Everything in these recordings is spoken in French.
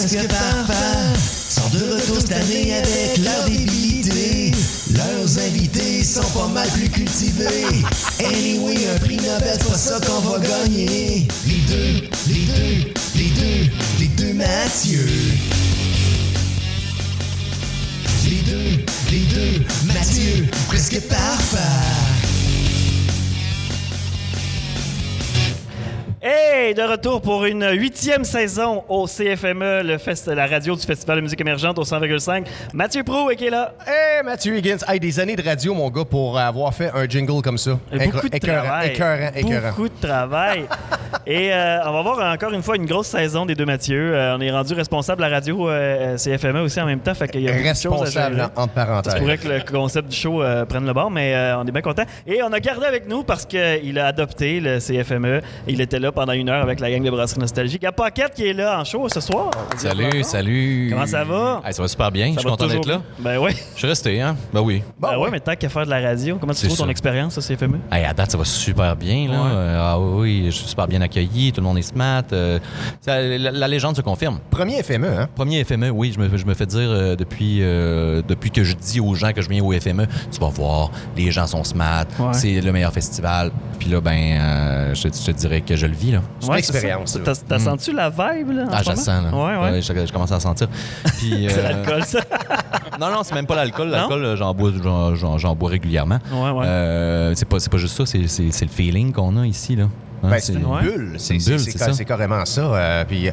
presque parfaits sont de retour cette année avec leur débilité. Leurs invités sont pas mal plus cultivés. Anyway, un prix Nobel, c'est pas ça qu'on va gagner. Les deux, les deux, les deux, les deux Mathieu. Les deux, les deux, Mathieu, presque parfait. Hey, de retour pour une huitième saison au CFME, le fest, la radio du Festival de musique émergente au 100,5. Mathieu Pro qui est là. Hey, Mathieu Higgins. Hey, des années de radio, mon gars, pour avoir fait un jingle comme ça. Beaucoup de Écœurant, travail. écœurant, écœurant. Beaucoup de travail. Et euh, on va voir encore une fois une grosse saison des deux Mathieu. Euh, on est rendu responsable de la radio euh, CFME aussi en même temps. Fait qu'il y a à Responsable, gérer. entre parenthèses. se pourrait que le concept du show prenne le bord, mais on est bien content. Et on a gardé avec nous parce qu'il a adopté le CFME. Il était là pendant une heure avec la gang de Brasserie Nostalgique. Il y a Paquette qui est là en show ce soir. Salut, salut. Comment ça va? Hey, ça va super bien. Ça je suis content d'être là. Ben oui. Je suis resté, hein? Ben oui. Ben ouais, mais tant qu'à faire de la radio, comment tu trouves ton expérience au CFME? Hey, à date, ça va super bien. Là. Ouais. Euh, ah oui, je suis super bien accueilli. Tout le monde est smart. euh, ça- la, la légende se confirme. Premier FME, hein? Premier FME, oui, je me, je me fais dire euh, depuis, euh, depuis que je dis aux gens que je viens au FME, tu vas voir, les gens sont smart, Ouais. c'est le meilleur festival. Puis là, ben, euh, je, te- je te dirais que je le Là. C'est une expérience. T'as t'as senti la vibe, là? en Ah, je sens, là. Ouais, ouais. je, je commence à la sentir. Puis, C'est euh, l'alcool, ça. Non, non, c'est même pas l'alcool. L'alcool, euh, j'en bois, j'en, j'en- j'en bois régulièrement. Ouais, ouais. Euh, c'est, pas, c'est pas juste ça, c'est, c'est- c'est le feeling qu'on a ici. Là. Hein, Ben, c'est une Ouais. bulle. C'est carrément ça. Euh, puis, euh,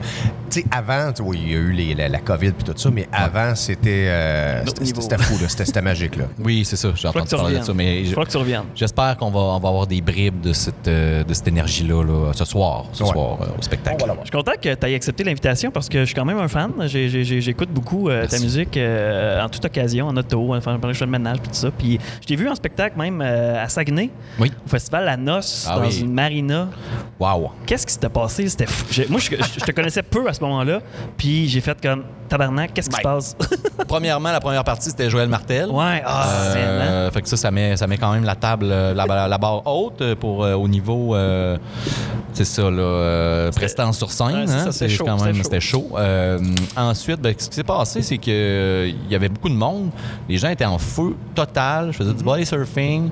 tu sais, avant, tu vois, il y a eu les- la, la COVID puis tout ça, mais avant, c'était euh, fou, là. C'était c'était magique. Là. Oui, c'est ça. J'ai entendu parler de ça. Mais je- faut que tu reviennes. j'espère qu'on va, on va avoir des bribes de cette, euh, de cette énergie-là là, ce soir, ce Ouais. soir euh, au spectacle. Je suis content que tu aies accepté l'invitation parce que je suis quand même un fan. J'ai- j'ai- j'ai- J'écoute beaucoup euh, ta musique euh, en toute occasion, en auto, enfin, pendant que je fais le ménage et tout ça. Puis je t'ai vu en spectacle même euh, à Saguenay, Oui. au festival La Noce, Ah dans oui. une marina. Wow. Qu'est-ce qui s'était passé? C'était fou. Moi, je, je- je te connaissais peu à ce moment-là. Puis j'ai fait comme tabarnak, qu'est-ce qui se passe? Premièrement, la première partie, c'était Joël Martel. ouais, ah, c'est? Euh, fait que ça, ça met, ça met quand même la table, euh, la, barre haute pour euh, au niveau, c'est ça, là, prestance sur scène. Ouais, hein, ça, c'était chaud, quand même, c'était c'était chaud. Ensuite, ben, ce qui s'est passé, c'est que il y avait beaucoup de monde. Les gens étaient en feu total. Je faisais du body surfing.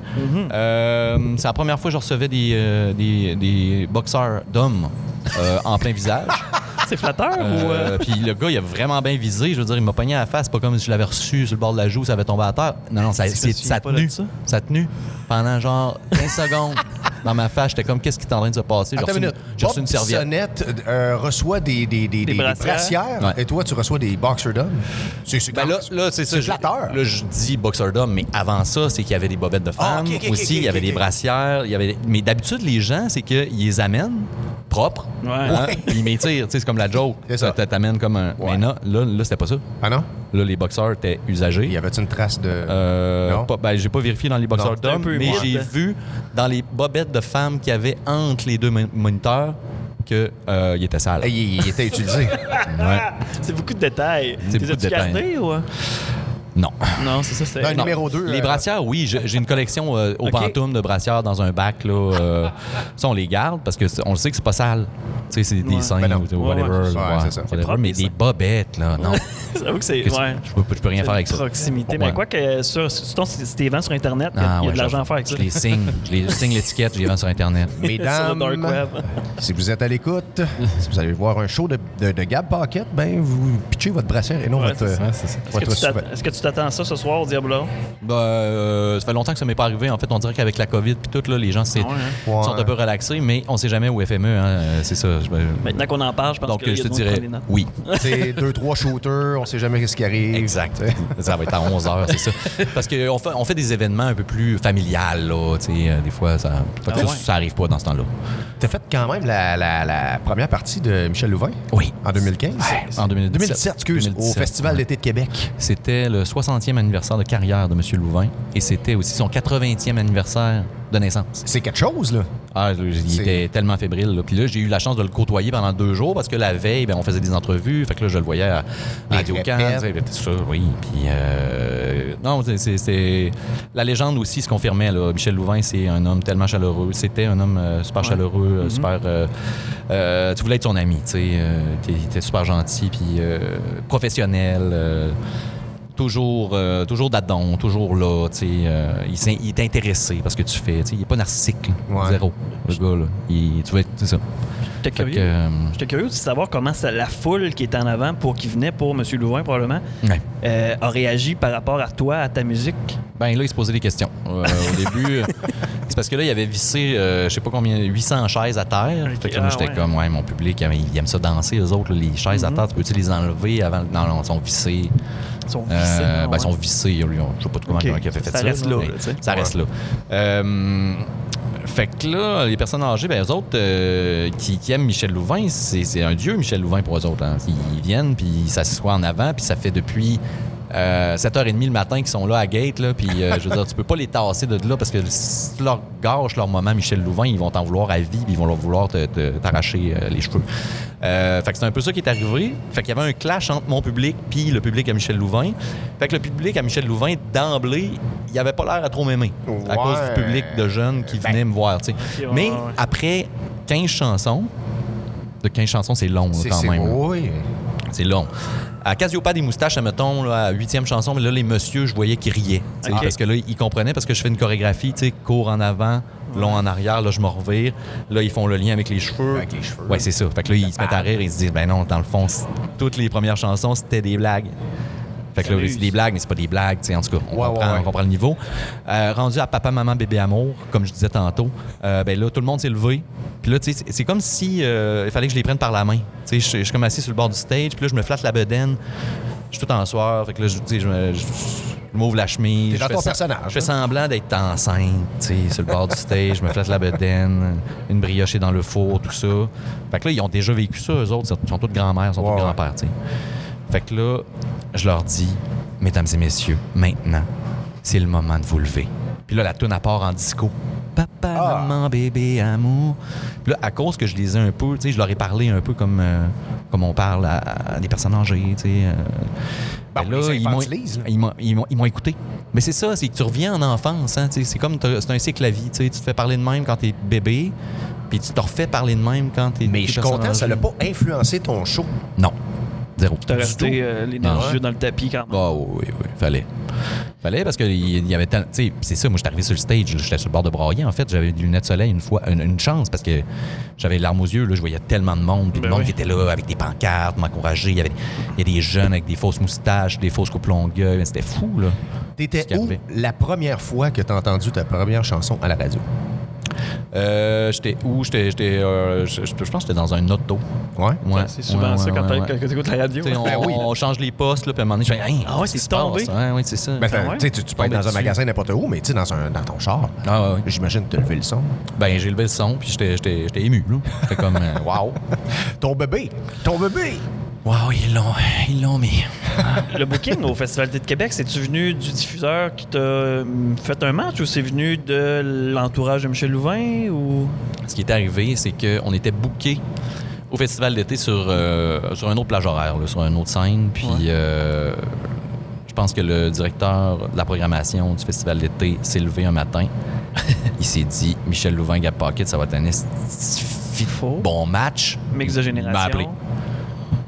Euh, c'est la première fois que je recevais des, des, des boxeurs d'hommes euh, en plein visage. C'est flatteur ou. euh, Euh, Puis le gars, il a vraiment bien visé. Je veux dire, il m'a pogné à la face. Pas comme si je l'avais reçu sur le bord de la joue, ça avait tombé à terre. Non, non, ça, c'est- ça tenu. ça? Ça a tenu pendant genre 15 secondes. Dans ma face, j'étais comme, qu'est-ce qui est en train de se passer? J'ai reçu, une j'ai reçu une serviette. Bissonnette euh, reçoit des, des, des, des- des brassières. brassières, Ouais. et toi, tu reçois des boxers d'hommes. C'est c'est Ben là, là c'est ça. je-. Là, je dis boxeur d'homme, mais avant ça, c'est qu'il y avait des bobettes de Ah, femmes aussi. il y avait des brassières. Il y avait... Mais d'habitude, les gens, c'est qu'ils les amènent propres. Ouais. hein, puis ils m'étirent. Tu sais, C'est comme la joke. C'est ça. Ça t'amène comme un. Ouais. Mais non, là, là c'était pas ça. Ah non? Là, les boxeurs étaient usagés. Il y avait une trace de. Euh, Non? pas- ben, j'ai pas vérifié dans les boxeurs d'hommes, mais j'ai vu dans les bobettes de femmes qu'il y avait entre les deux mon- moniteurs qu'il était sale. Il, il était utilisé. Ouais. C'est beaucoup de détails. C'est Les beaucoup de as-tu détails. gardés ou? Non. Non, c'est ça. c'est- Ben, Non. numéro deux, Les euh, brassières, oui. J'ai une collection euh, au Ok. pantoum de brassières dans un bac. Là, euh, ça, on les garde parce que c'est- on le sait que c'est pas sale. Tu sais, c'est des Ouais. seins Ben ou whatever. ouais, c'est ça. ouais, Ouais, c'est ça. whatever, propre, mais des bobettes, là, non. J'avoue que c'est. Ouais. je, peux, je peux rien faire avec ça. Proximité. Ouais. Mais quoi que sur, sur ton site vend sur Internet, il y a, Ah, il y a ouais, de l'argent à faire avec ça. Je les signe. Je les signe l'étiquette, je les vends sur Internet. Mesdames, dark web. si vous êtes à l'écoute, si vous allez voir un show de, de, de Gab Paquette, ben vous pitchez votre brassière et non votre. Est-ce que, tu que t'attends ça ce soir au Diablo? Ben, euh, ça fait longtemps que ça m'est pas arrivé. En fait, on dirait qu'avec la COVID puis tout, là, les gens c'est- Ah ouais, hein? Ouais. sont un peu relaxés, mais on sait jamais au FME. hein, euh, c'est ça. je- Maintenant qu'on en parle, je pense Donc, a je te dirais oui. C'est deux, trois shooters, on sait jamais ce qui arrive. Exact. ça va être à 11 h, c'est ça. Parce qu'on fait, on fait des événements un peu plus familiales, là. tu sais, euh, des fois, ça, que Ah ça, ouais. ça arrive pas dans ce temps-là. T'as fait quand même la, la, la première partie de Michel Louvain? Oui. en 2015. En 2017. 2017, excuse, au 2017, Festival ouais. d'été de Québec. C'était le 60e anniversaire de carrière de M. Louvain et c'était aussi son 80e anniversaire de naissance. C'est quelque chose, là. Ah, il était tellement fébrile. là. Puis là, j'ai eu la chance de le côtoyer pendant deux jours parce que la veille, ben, on faisait des entrevues. Fait que là, je le voyais à, Radio. C'est ça, oui. Puis, euh, non, c'est-. La légende aussi se confirmait. Là. Michel Louvain, c'est un homme tellement chaleureux. C'était un homme euh, super chaleureux, euh, super. euh, euh, tu voulais être son ami, tu sais. euh, il était super gentil, puis euh, professionnel. Toujours, euh, toujours d'adon, toujours là, tu sais. euh, il, il est intéressé parce que tu fais, tu sais. Il n'est pas narcissique, là. Ouais. Zéro. Le gars, là. Il, tu vois, c'est ça. J'étais Fait curieux. euh, J'étais curieux de savoir comment ça- la foule qui était en avant pour qui venait pour M. Louvain, probablement, ouais. euh, a réagi par rapport à toi, à ta musique. Ben là, il se posait des questions. Euh, au début, euh, c'est parce que là, il avait vissé, euh, je sais pas combien, 800 chaises à terre. Fait que là, moi, Ah, j'étais ouais. comme, ouais, mon public, il aime ça danser, eux autres, là, les chaises à terre. Tu peux-tu les enlever avant? Non, non, ils sont vissés. Ils sont Euh, vissés, ben, ouais. ils sont vissés. Je sais pas comment Ok. comment il a fait ça. Ça reste là, mais là, tu sais. Ça reste là. Fait que là, les personnes âgées, ben, eux autres euh, qui, aiment Michel Louvain, c'est c'est un dieu, Michel Louvain, pour eux autres. hein. Ils viennent, puis ils s'assoient en avant, puis ça fait depuis euh, 7h30 le matin qu'ils sont là à Gate, là, puis euh, je veux dire, tu peux pas les tasser de là parce que si tu leur gâches leur moment Michel Louvain, ils vont t'en vouloir à vie, puis ils vont leur vouloir te- te- t'arracher euh, les cheveux. Euh, fait que c'est un peu ça qui est arrivé. Fait qu'il y avait un clash entre mon public puis le public à Michel Louvain. Fait que le public à Michel Louvain, d'emblée, il avait pas l'air à trop m'aimer à cause du public de jeunes qui Ben. venaient me voir, tu sais. ouais, Mais ouais. après 15 chansons, de 15 chansons, c'est long là, quand même. oui. C'est long. À Casiopa des moustaches, admettons, là, à huitième chanson, mais là, les messieurs, je voyais qu'ils riaient. Parce que là, ils comprenaient parce que je fais une chorégraphie, tu sais, court en avant, long en arrière, là, je me revire. Là, ils font le lien avec les cheveux. Avec les cheveux. Ouais, c'est ça. Fait que là, ils se mettent à rire et ils se disent, ben non, dans le fond, toutes les premières chansons, c'était des blagues. Fait que là, c'est des blagues, mais c'est pas des blagues, tu sais, en tout cas, on, Ouais, comprend, ouais, ouais. on comprend le niveau. Euh, rendu à Papa, Maman, Bébé, Amour, comme je disais tantôt, euh, ben là, tout le monde s'est levé. Puis là, c'est- comme si euh, il fallait que je les prenne par la main. Tu sais, je suis comme assis sur le bord du stage, puis là, je me flatte la bedaine. Je suis tout en soir, fait que là, je, tu sais, je, m'ouvre la chemise. T'es dans je ton personnage, Je fais hein? semblant d'être enceinte, tu sais, sur le bord du stage. Je me flatte la bedaine, une brioche est dans le four, tout ça. Fait que là, ils ont déjà vécu ça, eux autres. Ils sont tous grand-mères, ils sont tous grands-pères, tu sais. Fait que là, je leur dis, mesdames et messieurs, maintenant, c'est le moment de vous lever. Puis là, la toune à part en disco. Papa, Ah. maman, bébé, amour. Puis là, à cause que je les ai un peu, tu sais, je leur ai parlé un peu comme, euh, comme on parle à, à des personnes âgées, tu sais. euh, ben là. ils m'ont- écouté. Mais c'est ça, c'est que tu reviens en enfance. Hein, tu sais, c'est comme c'est un cycle à vie. tu sais, Tu te fais parler de même quand t'es bébé, puis tu te refais parler de même quand t'es. Mais je suis content, ça n'a pas influencé ton show. Non. Zéro. T'as resté euh, les Ah ouais? dans le tapis quand même. Ah oui, oui, oui. Fallait. Fallait parce qu'il y avait tel- Tu sais, c'est ça, moi, j'étais arrivé sur le stage, j'étais sur le bord de brailler. En fait, j'avais des lunettes de soleil une fois, une, une chance parce que j'avais les larmes aux yeux, là, je voyais tellement de monde, puis Ben le monde oui. qui était là avec des pancartes, m'encourager. Il y avait il y a des jeunes avec des fausses moustaches, des fausses coupes longueuil. C'était fou, là. T'étais où la première fois que t'as entendu ta première chanson à la radio? Euh, j'étais où? J'étais. j'étais, euh, je, je pense que j'étais dans un auto. Ouais? Ouais, C'est souvent ouais, ça quand ouais, quand t'écoutes la radio. Tu on, Ben oui. on change les postes, là, puis à un moment donné, je fais, Hey, Ah ouais, c'est tombé? Ouais, ouais, c'est ça. Ben, Ah ouais? tu sais, tu, tu peux être dans un magasin n'importe où, mais tu sais, dans, un, dans ton char. Ah, ouais, ouais. J'imagine que tu as levé le son. Ben, j'ai levé le son, puis j'étais- j'étais j'étais ému, là. C'était comme, wow. Ton bébé! Ton bébé! Wow, ils l'ont, ils l'ont mis. Le booking au Festival d'été de Québec, c'est-tu venu du diffuseur qui t'a hum, fait un match ou c'est venu de l'entourage de Michel Louvain ou? Ce qui est arrivé, c'est qu'on était booké au festival d'été sur, euh, sur un autre plage horaire, là, sur une autre scène. Puis Ouais. euh, je pense que le directeur de la programmation du festival d'été s'est levé un matin. Il s'est dit Michel Louvain, Gap Pocket, ça va être un Faux. bon match. Mix de Il m'a génération.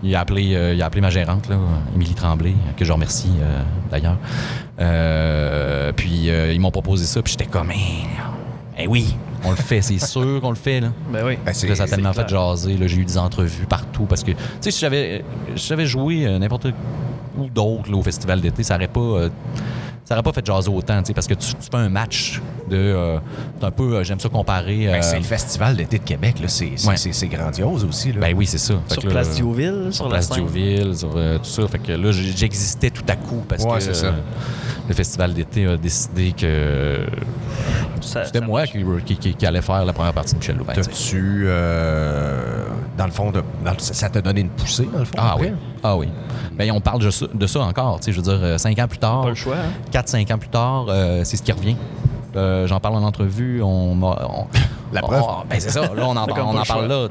Il a appelé, euh, il a appelé ma gérante, là, Émilie Tremblay, que je remercie euh, d'ailleurs. Euh, puis euh, ils m'ont proposé ça, puis j'étais comme, eh, eh oui, on le fait, c'est sûr qu'on le fait. Là. Ben oui. Ben, c'est- Là, ça a tellement fait jaser. là, J'ai eu des entrevues partout parce que, tu sais, si j'avais, si j'avais joué euh, n'importe où d'autre là, au festival d'été, ça aurait pas. Ça aurait pas fait jaser autant, tu sais, parce que tu, tu fais un match de. euh, c'est un peu. euh, J'aime ça comparer. Ben, euh, c'est le Festival d'été de Québec. là. C'est c'est- Ouais. c'est- c'est grandiose aussi. Là. ben oui, c'est ça. Fait Sur que Place Diouville, sur, sur la Place. Diouville, sur euh, tout ça. Fait que là, j'existais tout à coup parce Ouais, que c'est ça. euh, le festival d'été a décidé que Ça- c'était ça moi qui, qui, qui- allait faire la première partie de Michel Louvain. tu euh, dans le fond, de, dans le- ça t'a donné une poussée, dans le fond? Ah après? oui. Ah oui. Ben, on parle de ça, de ça encore. tu sais, Je veux dire, cinq ans plus tard, Pas le choix. hein? 4-5 ans plus tard, euh, c'est ce qui revient. Euh, J'en parle en entrevue. On, m'a- on, La preuve. Oh, ben c'est ça, là, on en, on parle là.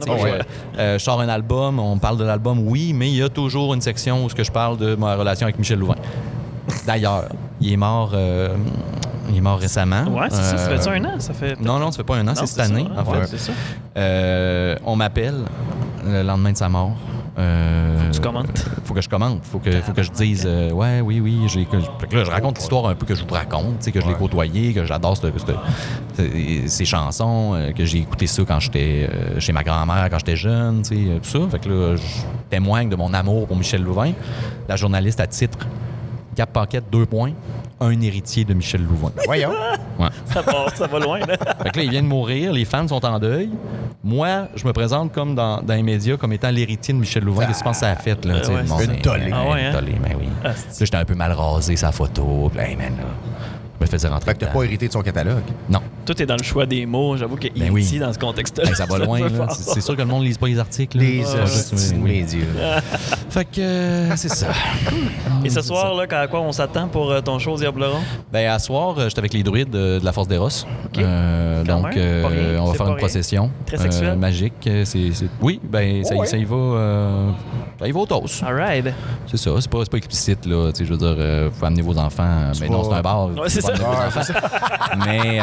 Euh, je sors un album, on parle de l'album, oui, mais il y a toujours une section où ce que je parle de ma relation avec Michel Louvain. D'ailleurs, il est mort, euh, il est mort récemment. Ouais, c'est ça. Ça fait un an? Ça fait. Non, non, ça fait pas un an, c'est cette ça, année, en Ouais, fait. c'est ça. Euh, on m'appelle le lendemain de sa mort. Euh, Tu commentes. faut que je commente. Faut que, faut que je dise, euh, ouais, oui, oui. J'ai, que, fait que là, je raconte l'histoire un peu que je vous raconte, que je l'ai côtoyé, que j'adore ces- chansons, euh, que j'ai écouté ça quand j'étais chez ma grand-mère, quand j'étais jeune, tout ça. Fait que là, je témoigne de mon amour pour Michel Louvain. La journaliste à titre, Cap Paquette, deux points, un héritier de Michel Louvain. Voyons. Ouais. Ça part, ça va loin, là. Fait que là, il vient de mourir, les fans sont en deuil. Moi, je me présente comme dans, dans les médias comme étant l'héritier de Michel Louvain. Qu'est-ce que tu penses que ça a fait, là? sais, ouais, c'est une ben, tollée. ben, Ah ouais, une hein? tollée, ben oui. Ah, j'étais un peu mal rasé, sa photo. Hey, man, là, je me faisais rentrer Fait que t'as pas hérité de son catalogue? Non. Tout est dans le choix des mots. J'avoue que Ben E.T. oui. dans ce contexte-là. Ben, ça va loin, C'est sûr que le monde ne lise pas les articles. Les médias. Fait que, euh, c'est ça. Et ce soir, là, à quoi on s'attend pour euh, ton show Diableron? Ben, à soir, euh, j'étais avec les druides de, de la Force des Rosses. Quand donc, rien, on va faire une procession. Très sexuel. euh, magique. Oui, ben, ça, Oh, ouais. ça y va. ça y va au. All right. C'est ça, c'est pas, explicite, là. Tu sais, je veux dire, faut amener vos enfants. Mais non, c'est un bar. Ouais, c'est ça. mais.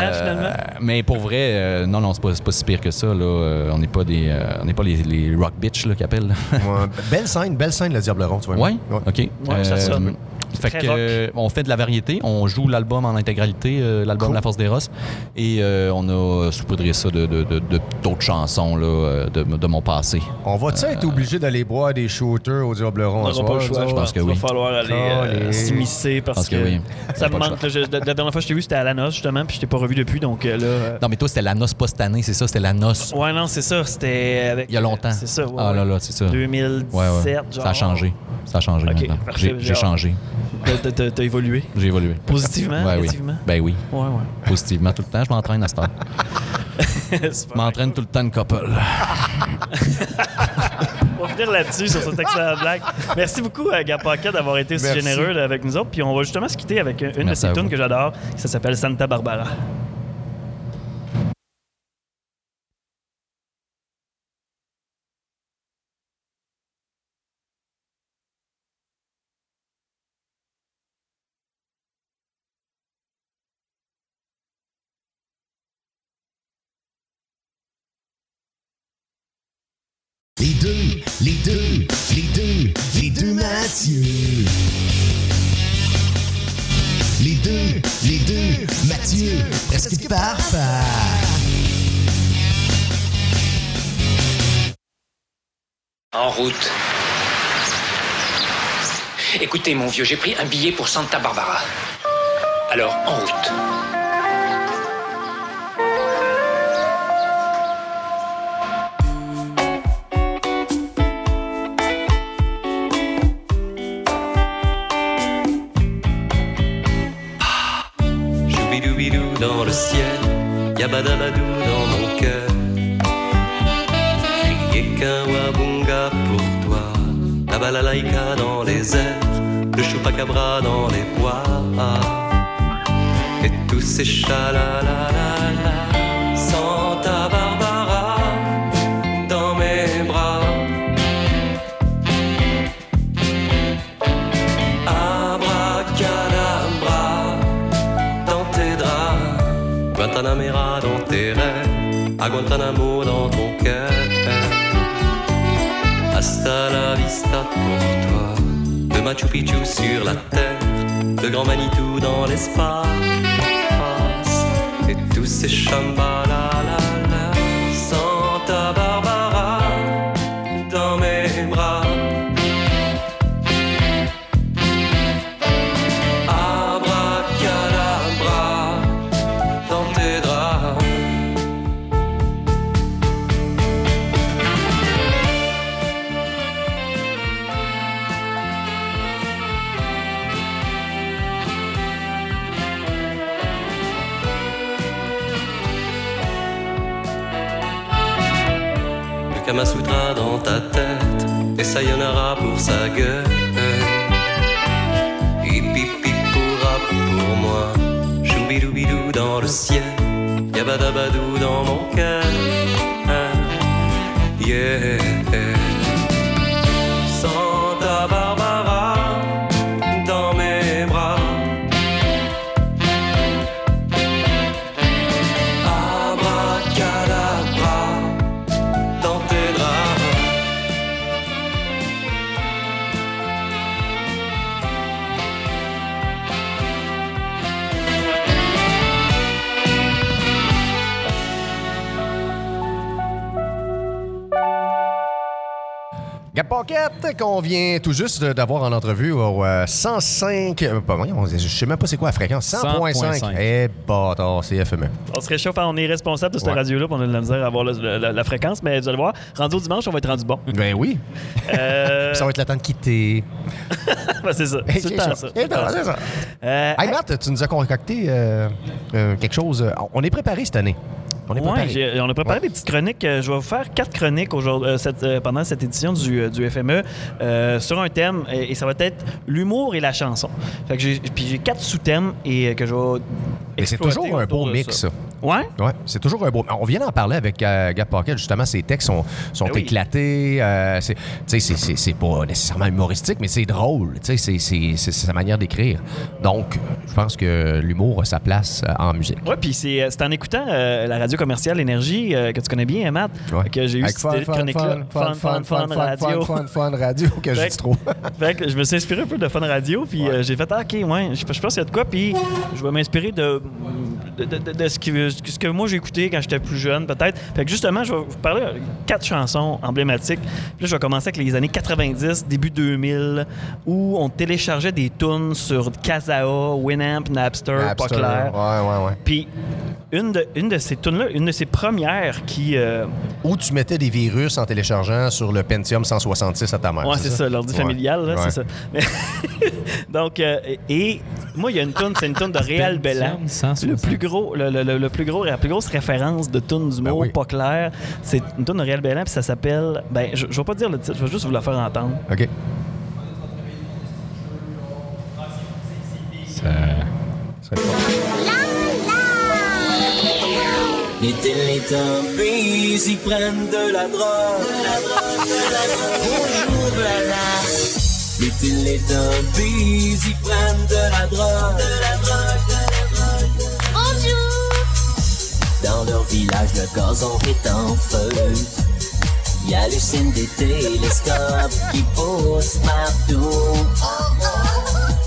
Euh, finalement. Mais pour vrai, euh, non, non, c'est pas, si pire que ça, là. Euh, on n'est pas des. euh, on n'est pas les, les rock bitch, qu'ils appellent. Ouais, belle scène, belle scène, le Diable Rond, tu vois. Ouais? OK. Ouais, ça sonne. Fait Très que, rock. euh, on fait de la variété. On joue l'album en intégralité, euh, l'album Cool. La Force des Rosses. Et euh, on a saupoudré ça de, de- de- de- d'autres chansons là, de, de mon passé. On va-tu être obligé d'aller boire des shooters au Diable Rond On n'aura pas le choix. je pense que Il oui. va falloir aller euh, s'immiscer parce que que, oui. ça me manque. Je- la, la dernière fois que je t'ai vu, c'était à la noce, justement, puis je t'ai pas revu depuis. Donc là. euh, Non, mais toi, c'était la noce pas cette année, c'est ça? C'était la noce Ouais, non, c'est ça. C'était avec. il y a longtemps. C'est ça. ouais, ah là là, c'est ça. 2017, Ouais, ouais. genre. Ça a changé. Ça a changé maintenant. J'ai, changé. T'as- t'as- évolué. J'ai évolué. Positivement, Ouais, oui. négativement? Ben oui. Ouais, ouais. Positivement tout le temps. Je m'entraîne à cette heure. C'est Je m'entraîne tout le temps une couple. On va finir là-dessus sur cette excellente blague. Merci beaucoup à Gapaca d'avoir été aussi Merci. généreux avec nous autres. Puis on va justement se quitter avec une de Merci ces tunes que j'adore. Ça s'appelle Santa Barbara. Mon vieux, j'ai pris un billet pour Santa Barbara. Alors, en route. Dans le ciel, yabadabadou dans mon cœur. Crier qu'un wabunga pour toi, la balalaïka dans les airs, le chupacabra dans les bois. Et tous ces chalalalala, Santa Barbara dans mes bras. Abracadabra dans tes draps, Guantanamera dans tes rêves, à Guantanamo dans ton cœur. Hasta la vista Machu Picchu sur la terre, le grand Manitou dans l'espace, et tous ces chambalalala, Le Kama Sutra dans ta tête et Sayonara pour sa gueule. Hippie pourra pour moi. Choubidoubidou dans le ciel, Yabadabadou dans mon cœur. Yeah. Pocket, qu'on vient tout juste d'avoir en entrevue au euh, 105. euh, pas voyons, je sais même pas c'est quoi la fréquence. 100.5. 100.5. Eh, bâtard, c'est FME. On se réchauffe, on est responsable de cette Ouais. radio-là, on a de la misère à avoir le- le- la, la fréquence, mais vous allez voir, rendu au dimanche, on va être rendu bon. Ben oui. Euh, Ça va être le temps de quitter. ben, c'est ça. C'est le temps, ça. C'est ça. Euh, Hey, Matt, tu nous as concocté euh, euh, quelque chose. euh, On est préparé cette année. On est Ouais, on a préparé des petites chroniques. Euh, Je vais vous faire quatre chroniques aujourd'hui, euh, cette- euh, pendant cette édition du, euh, du FME euh, sur un thème et, et ça va être l'humour et la chanson. Fait que j'ai, puis j'ai quatre sous-thèmes et euh, que je vais. Mais c'est toujours un beau mix, ça. Ouais? Ouais, c'est toujours un beau. On vient d'en parler avec euh, Gap Pocket, justement, ses textes sont, sont Ben oui. éclatés. euh, c'est, tu sais, c'est, c'est, c'est pas nécessairement humoristique, mais c'est drôle. Tu sais, c'est, c'est, c'est sa manière d'écrire. Donc, je pense que l'humour a sa place euh, en musique. Ouais, puis c'est, euh, c'est en écoutant euh, la radio commerciale Énergie euh, que tu connais bien, hein, Matt, Ouais. que j'ai eu Avec cette chronique-là. fun, fun, fun, fun, radio. fun, fun, fun, radio, que je Fait dis que- trop. Fait que je me suis inspiré un peu de Fun Radio, puis euh, j'ai fait ah, OK, ouais, je, je pense qu'il y a de quoi, puis je vais m'inspirer de, de, de- de- de ce, qui, ce que moi j'ai écouté quand j'étais plus jeune, peut-être. Fait que justement, je vais vous parler de quatre chansons emblématiques. Puis là, je vais commencer avec les années 90, début 2000, où on téléchargeait des tunes sur Kazaa, Winamp, Napster, pas Napster, clair. Ouais, ouais, ouais. Puis une de, une de ces tunes-là, une de ces premières qui. euh, Ou tu mettais des virus en téléchargeant sur le Pentium 166 à ta mère. Ouais, c'est ça, l'ordi Ouais. familial, là, Ouais. c'est ça. Mais- Donc, euh, et moi, il y a une tune, c'est une tune de. Pentium 160. Le plus gros, le, le- le- le plus gros, la plus grosse référence de tune du mot Ben oui. pas clair, c'est une tune de Réal Bellan, puis ça s'appelle. Ben, je, je vais pas dire le titre, je vais juste vous la faire entendre. OK. Les Teletubbies, ils prennent de la drogue? Bonjour, Blana. Les Teletubbies, ils prennent de la drogue? Bonjour. Dans leur village, le gazon est en feu. Ils hallucinent des télescopes qui poussent partout.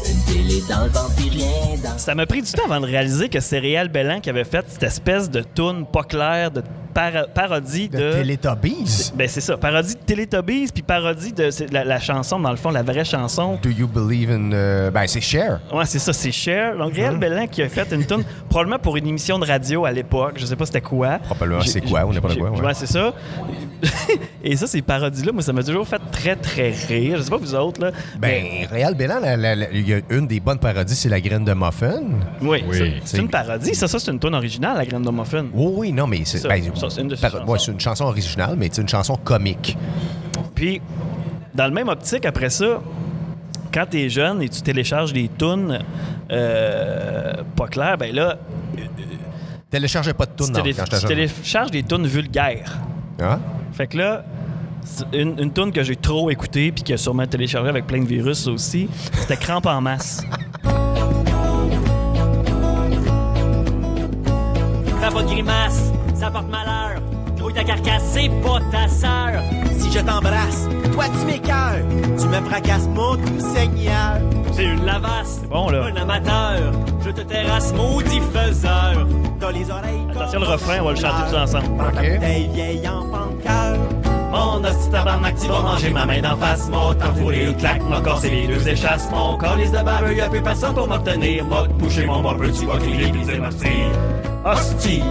Une télé dans le ventre, puis rien dans Ça m'a pris du temps avant de réaliser que c'est Réal Bellan qui avait fait cette espèce de tune pas claire, de parodie De de. Teletubbies. Ben, c'est ça, parodie de Teletubbies, puis parodie de la, la chanson, dans le fond, la vraie chanson. Do you believe in. euh, ben, c'est Cher. Ouais, c'est ça, c'est Cher. Donc, Réal Bellan qui a fait une tune, probablement pour une émission de radio à l'époque. Je sais pas c'était quoi. Probablement, c'est quoi, ou n'importe quoi, ouais. Ouais, c'est ça. Et ça, ces parodies-là, moi, ça m'a toujours fait très, très rire. Je sais pas vous autres, là. Ben, Réal Bellan, la- la- la- il y a une des bonnes parodies, c'est La graine de muffin. Oui, c'est une parodie. Ça, ça c'est une tune originale, La Graine de Muffin. Oui, oui, non, mais c'est ben, ça, c'est une de ses par- chansons. ouais, c'est une chanson originale, mais c'est une chanson comique. Puis, dans le même optique, après ça, quand t'es jeune et tu télécharges des tunes euh, pas claires, ben là, Téléchargeais pas de tu, tune non, quand tu jeune. télécharges des tunes vulgaires. Hein? Fait que là, une, une tune que j'ai trop écoutée puis qui a sûrement téléchargé avec plein de virus aussi, c'était Crampe en masse. De grimace, ça porte malheur. Grouille ta carcasse, c'est pas ta sœur. Si je t'embrasse, toi tu m'écœures. Tu me fracasses mon doux seigneur. C'est une lavasse, bon, là. un amateur. Je te terrasse, maudit faiseur. T'as les oreilles. Attention le refrain, on va le chanter tous ensemble. Ok. bouteille vieille enfant de cœur. Mon hostie tabarnak, tu vas manger ma main d'en face. Mon une claque, mon corps c'est les deux échasses. Mon calice de barbe, y'a plus personne pour m'obtenir. M'a touché mon bumper, tu vas crier, pis c'est merci? Hostie,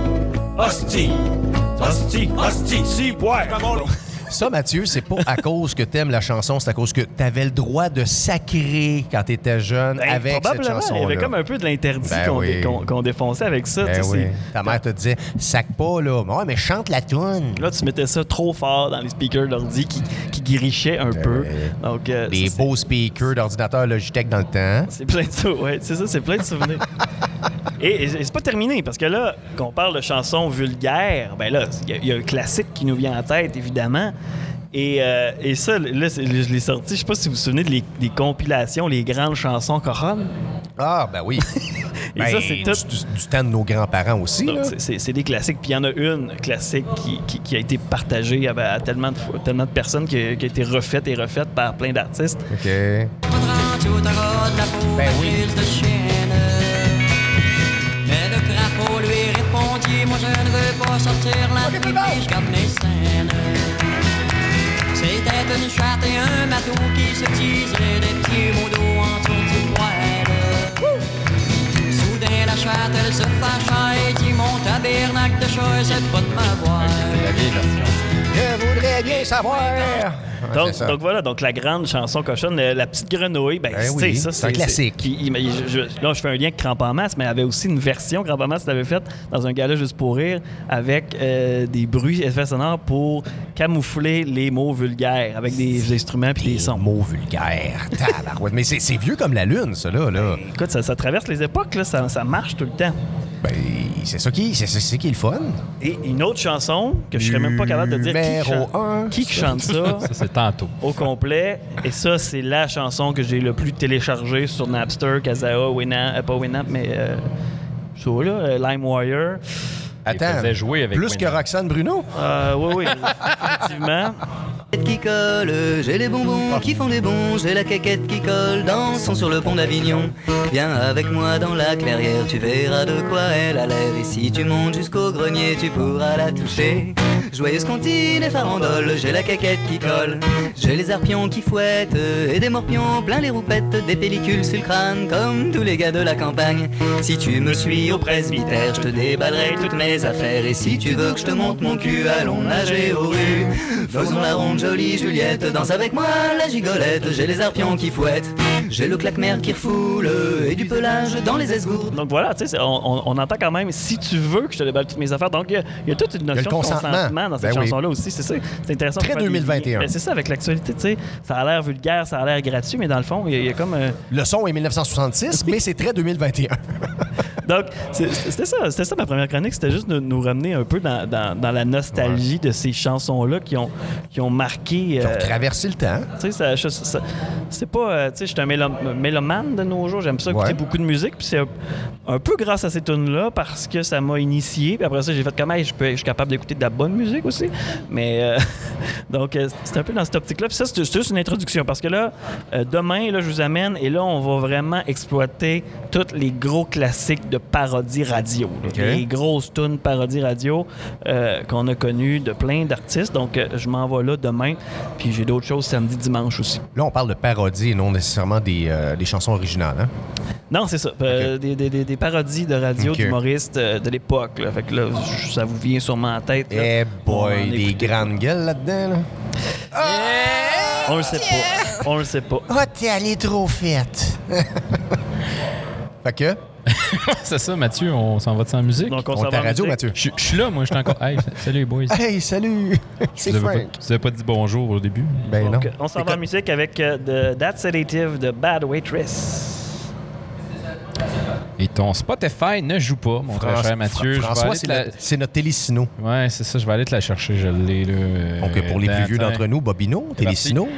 Asci, asci, asci, si può. Ça, Mathieu, c'est pas à cause que t'aimes la chanson, c'est à cause que t'avais le droit de sacrer quand t'étais jeune Ben, avec cette probablement, chanson il y avait comme un peu de l'interdit Ben qu'on oui. qu'on- qu'on défonçait avec ça. Ben oui. Ta mère te disait, sac pas, là. Ouais, mais chante la tune. Là, tu mettais ça trop fort dans les speakers d'ordi qui, qui guirichaient un peu. Donc, euh, Des ça, beaux speakers d'ordinateur Logitech dans le temps. C'est plein de ça, ouais, c'est ça, c'est plein de souvenirs. Et, et c'est pas terminé, parce que là, quand on parle de chansons vulgaires, ben là, il y y, a un classique qui nous vient en tête, évidemment. Et, euh, et ça, là, je l'ai sorti, je sais pas si vous vous souvenez de les- des compilations, les grandes chansons Coron. Ah, ben oui. Et Ben, ça, c'est tout. Du, du temps de nos grands-parents aussi. C'est- des classiques. Puis il y en a une classique qui, qui- qui a été partagée à, à tellement, de, tellement de personnes qui, a- qui a été refaite et refaite par plein d'artistes. OK. Ben oui. Mais le crapaud lui répondit Moi je ne veux pas sortir la nuit, mais je garde mes scènes. Une chatte et un bateau qui se disaient des petits mots d'eau en dessous du poêle. Soudain la chatte elle se fâcha et dit Mon tabernacle de chat essaie pas de. C'est vieille version. Je voudrais bien savoir. Ouais, Donc, voilà, donc la grande chanson cochonne, euh, la petite grenouille, ben, Ben oui, ça c'est un classique. Puis, il- il- je, je- là, je fais un lien avec Cramp en masse, mais il y avait aussi une version Cramp en masse l'avait faite dans un gala juste pour rire avec euh, des bruits effets sonores pour camoufler les mots vulgaires avec des instruments puis des Des sons. mots vulgaires. Tabarouette. Mais c'est vieux comme la lune, ça, là. là. Écoute, ça, ça traverse les époques, là, ça, ça marche tout le temps. Ben, c'est ça qui c'est qui est le fun. Et une autre chanson que je serais même pas capable de dire qui, qui chante ça Ça, c'est tantôt. au complet. Et ça, c'est la chanson que j'ai le plus téléchargée sur Napster, Kazaa, Winamp, euh, pas Winamp, mais euh, ça, là, euh, LimeWire. Attends. faisait jouer avec Plus que. Roxane Bruno? Euh, oui, oui, effectivement. qui colle, j'ai les bonbons qui font des bons, j'ai la caquette qui colle, dansons sur le pont d'Avignon. Viens avec moi dans la clairière, tu verras de quoi elle a l'air. Et si tu montes jusqu'au grenier, tu pourras la toucher. Joyeuse comptine et farandole, j'ai la caquette qui colle, j'ai les arpions qui fouettent et des morpions plein les roupettes, des pellicules sur le crâne comme tous les gars de la campagne. Si tu me suis au presbytère, je te déballerai toutes mes affaires. Et si tu veux que je te monte mon cul, allons nager aux rues. Faisons la ronde, jolie Juliette, danse avec moi la gigolette. J'ai les arpions qui fouettent, j'ai le claque-mer qui refoule et du pelage dans les esgourdes. Donc voilà, tu sais, on, on- on entend quand même si tu veux que je te déballe toutes mes affaires. Donc il y a- il y, a toute une notion de consentement. consentement dans cette Ben oui. chanson-là aussi. C'est ça, c'est intéressant. Très de faire des 2021. liens. Ben, c'est ça avec l'actualité, tu sais. Ça a l'air vulgaire, ça a l'air gratuit, mais dans le fond, il y a, il y a comme. euh, Le son est 1966, mais c'est très 2021. Donc, c'était ça, c'était ça ma première chronique, c'était juste de nous ramener un peu dans, dans- dans la nostalgie de ces chansons-là qui ont, qui ont marqué. Ils ont euh, traversé le temps. tu sais, ça- c'est pas. euh, tu sais, je suis un mélo- mélomane de nos jours. J'aime ça écouter Ouais. beaucoup de musique. Puis c'est un, un peu grâce à ces tunes-là parce que ça m'a initié. Puis après ça, j'ai fait comme, Hey, je, peux, je suis capable d'écouter de la bonne musique aussi. Mais. euh, donc, c'est un peu dans cette optique-là. Puis ça, c'est juste une introduction parce que là, demain, là, je vous amène et là, on va vraiment exploiter tous les gros classiques de parodie radio. Les grosses tunes parodie radio euh, qu'on a connues de plein d'artistes. Donc, euh, je m'en vais là demain. Puis j'ai d'autres choses samedi, dimanche aussi. Là, on parle de parodie et non nécessairement des, euh, des chansons originales. Hein? Non, c'est ça. Des, des- des- parodies de radio d'humoristes de l'époque. Fait que là, ça vous vient sûrement en tête. Eh en boy, des grandes gueules là-dedans. Là. On le sait pas. On le sait pas. Oh, t'es allé trop vite. fait que, c'est ça, Mathieu, on s'en va de sans musique? Donc, on, on s'en est va radio. Mathieu. Je suis là, moi, je suis encore. Hey, salut les boys. Hey, salut! C'est Frank. pas, vous avez pas dit bonjour au début? Ben non. Donc, on s'en va en musique avec euh, de That Sedative de Bad Waitress. Et ton Spotify ne joue pas, mon très François- cher Mathieu. François, c'est la- notre Télésino. Ouais, c'est ça, je vais aller te la chercher, je l'ai là. euh, Donc, pour les plus vieux d'entre nous, Bobino, Télésino. No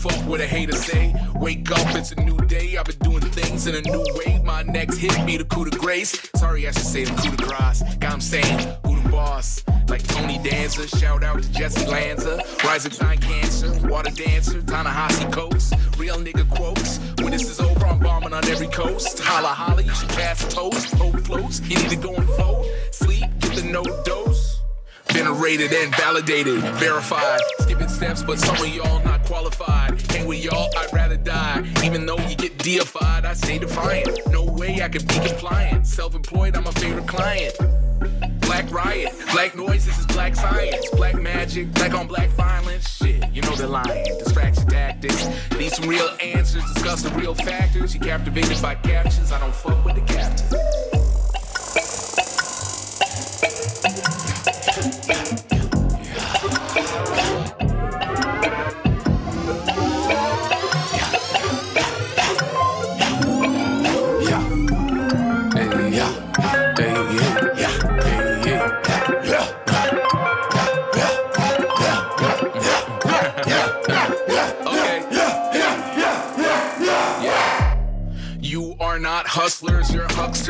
fuck what a hater say. Wake up, it's a new day. I've been doing things in a new way. My next hit be the coup de grace. Sorry, I should say the coup de grace. God, I'm saying, who the boss? Like Tony Danza, shout out to Jesse Lanza. Rising time cancer, water dancer, Ta-Nehisi Coates. Real nigga quotes. When this is over, I'm bombing on every coast. Holla holla, you should pass toast. Hope floats, you need to go and vote. Sleep, get the no dose. Venerated and validated, verified. Skipping steps, but some of y'all not qualified. Hang with y'all, I'd rather die. Even though you get deified, I stay defiant. No way I could be compliant. Self employed, I'm a favorite client. Black riot, black noise, this is black science. Black magic, black on black violence. Shit, you know the lying. Distraction tactics. Need some real answers, discuss the real factors. You captivated by captions, I don't fuck with the captain.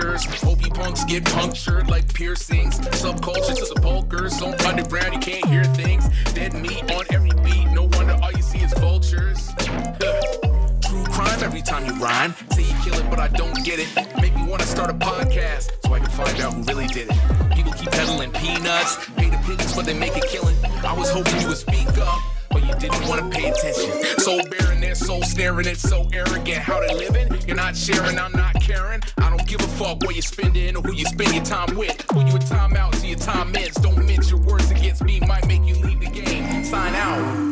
You're. Hope you punks get punctured like piercings. Subculture to sepulchers, so underground you can't hear things. Dead meat on every beat, no wonder all you see is vultures. True crime every time you rhyme. Say you kill it, but I don't get it. Make me wanna start a podcast so I can find out who really did it. People keep peddling peanuts, hate opinions, but they make a killing. I was hoping you would speak up. Didn't want to pay attention. Soul bearing their soul staring at so arrogant. How they living? You're not sharing, I'm not caring. I don't give a fuck where you spending or who you spend your time with. Put you a time out till your time ends. Don't mince your words against me, might make you leave the game. Sign out.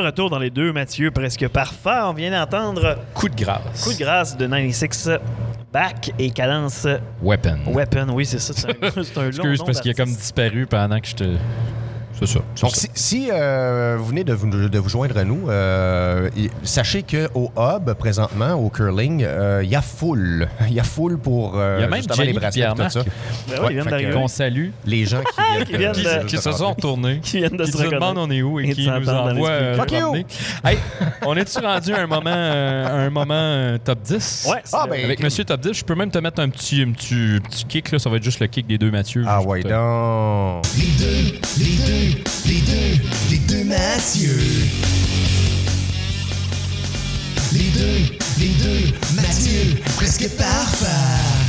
Retour dans les deux Mathieu presque parfait. On vient d'entendre Coup de grâce. Coup de grâce de 96 Back et Cadence Weapon. Weapon. Oui, c'est ça. C'est un, un long Excuse, nom parce qu'il a comme disparu pendant que je te. C'est ça. Donc, ça. si, si, euh, vous venez de vous, de vous joindre à nous, euh, y- sachez qu'au hub, présentement, au curling, euh, il y a full. Il y a full pour euh, Il y a même justement Jenny les bracelets et tout ça. Ben oui, ils viennent fait que, d'arriver. Qu'on salue. Les gens qui viennent, Qui viennent Qui, de- qui se sont retournés. Qui viennent de qui se nous reconnaître. demandent on est où et, Et qui nous s'entendre dans les envoient euh. Fuck you! Hey, on est-tu rendu à un moment, euh, un moment euh, top 10? Ouais, Ah, ben, Avec Monsieur Top 10, je peux même te mettre un petit, un petit, petit kick, là. ça va être juste le kick des deux Mathieu. Ah ouais, donc. Les deux, les deux, les deux, les deux Mathieu. Les deux, les deux, Mathieu, presque parfait.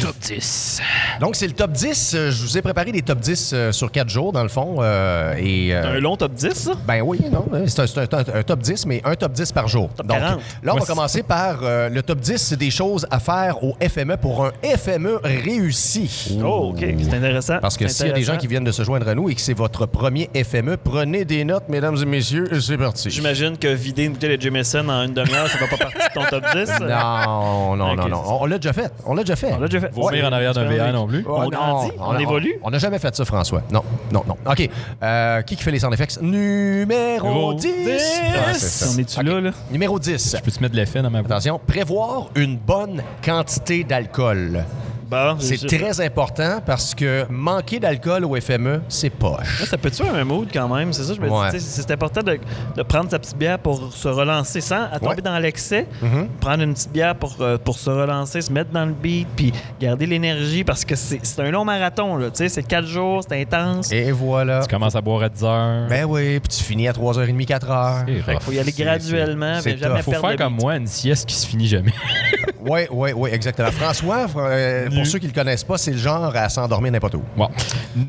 Top 10. Donc, c'est le top 10. Euh, Je vous ai préparé des top 10 euh, sur 4 jours, dans le fond. euh, et, euh, Un long top 10, ça? Ben oui, non. C'est un, c'est un- un top 10, mais un top 10 par jour. Top Donc, 40. là, on va commencer par euh, le top 10 des choses à faire au FME pour un FME réussi. Oh, OK. C'est intéressant. Parce que s'il y a des gens qui viennent de se joindre à nous et que c'est votre premier FME, prenez des notes, mesdames et messieurs. C'est parti. J'imagine que vider une bouteille de Jameson en une demi-heure, ça va pas partie de ton top 10? Non, non, non, non. on l'a déjà fait. On l'a déjà fait. On l'a déjà fait. Vomir en arrière d'un VR non plus. Oh, On non, grandit, on a- évolue. On n'a jamais fait ça, François. Non, non, non. OK. Euh, qui qui fait les sound effects? Numéro Numéro 10. 10. Ah, c'est ça. On est-tu là, là? Numéro 10. Peux-tu mettre de l'effet dans ma voix? Attention, prévoir une bonne quantité d'alcool. Bon, C'est très important parce que manquer d'alcool au FME, c'est poche. Ça peut tuer un mood quand même, c'est ça, je me Ouais. dis, c'est important de, de prendre sa petite bière pour se relancer sans à tomber Ouais. dans l'excès. Mhm. Prendre une petite bière pour, euh, pour se relancer, se mettre dans le beat, puis garder l'énergie parce que c'est un long marathon, là, tu sais, c'est quatre jours, c'est intense. Et voilà. Tu commences à boire à 10 heures. Ben oui, puis tu finis à 3h30, 4h. C'est Fait qu'il faut y aller graduellement, c'est Faut faire comme moi, une sieste qui se finit jamais. Oui, oui, oui, exactement. François, euh, pour ceux qui le connaissent pas, c'est le genre à s'endormir n'importe où. Bon.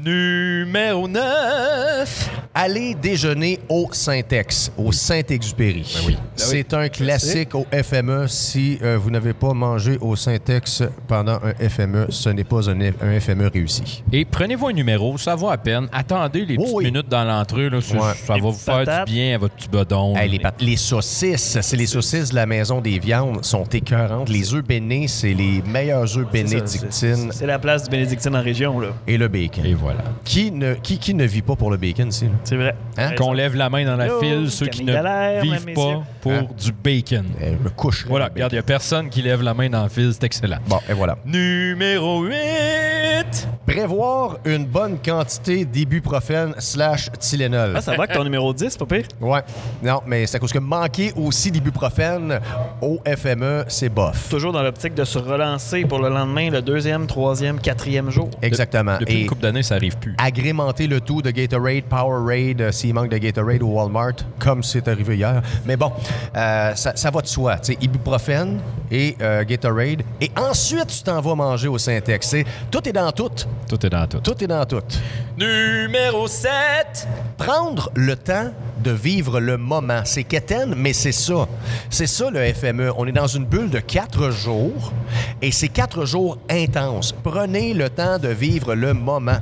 Numéro 9. Aller déjeuner au Saint-Ex, au Saint-Exupéry. Ben oui. C'est un classique au FME. Si euh, vous n'avez pas mangé au Saint-Ex pendant un FME, ce n'est pas un, un FME réussi. Et prenez-vous un numéro, ça va à peine. Attendez les Oh petites oui. minutes dans l'entrée, ça, Ouais. ça Les va vous faire patates. du bien à votre petit bedon. Hey, les, saucisses, c'est les saucisses de la maison des viandes, sont écœurantes. Les œufs bénis, c'est les meilleurs œufs C'est c'est- la place du bénédictine en région, là. Et le bacon. Et voilà. Qui ne, qui, qui ne vit pas pour le bacon ici? C'est vrai. Hein? Qu'on lève la main dans la Yo, file, ceux qui ne vivent pas messieurs. pour Hein? du bacon. Eh, Je me couche. Voilà, regarde, il n'y a personne qui lève la main dans la file, c'est excellent. Bon, et voilà. Numéro 8. Prévoir une bonne quantité d'ibuprofène slash Tylenol. Ah, ça va avec ton numéro 10, pas pire? Ouais. Non, mais c'est à cause que manquer aussi d'ibuprofène au FME, c'est bof. Toujours dans l'optique de se relancer pour le lendemain, le deuxième, troisième, quatrième jour. Exactement. Depuis Et une couple d'années, ça arrive plus. agrémenter le tout de Gatorade, Powerade, euh, s'il manque de Gatorade au Walmart, comme c'est arrivé hier. Mais bon, euh, ça, ça va de soi. Tu sais, ibuprofène et euh, Gatorade. Et ensuite, tu t'en vas manger au Syntex. C'est- Tout est dans tout. Tout est dans tout. Tout est dans tout. Numéro 7. Prendre le temps de vivre le moment. C'est quétaine, mais c'est ça. C'est ça le FME. On est dans une bulle de quatre jours et c'est quatre jours intenses. Prenez le temps de vivre le moment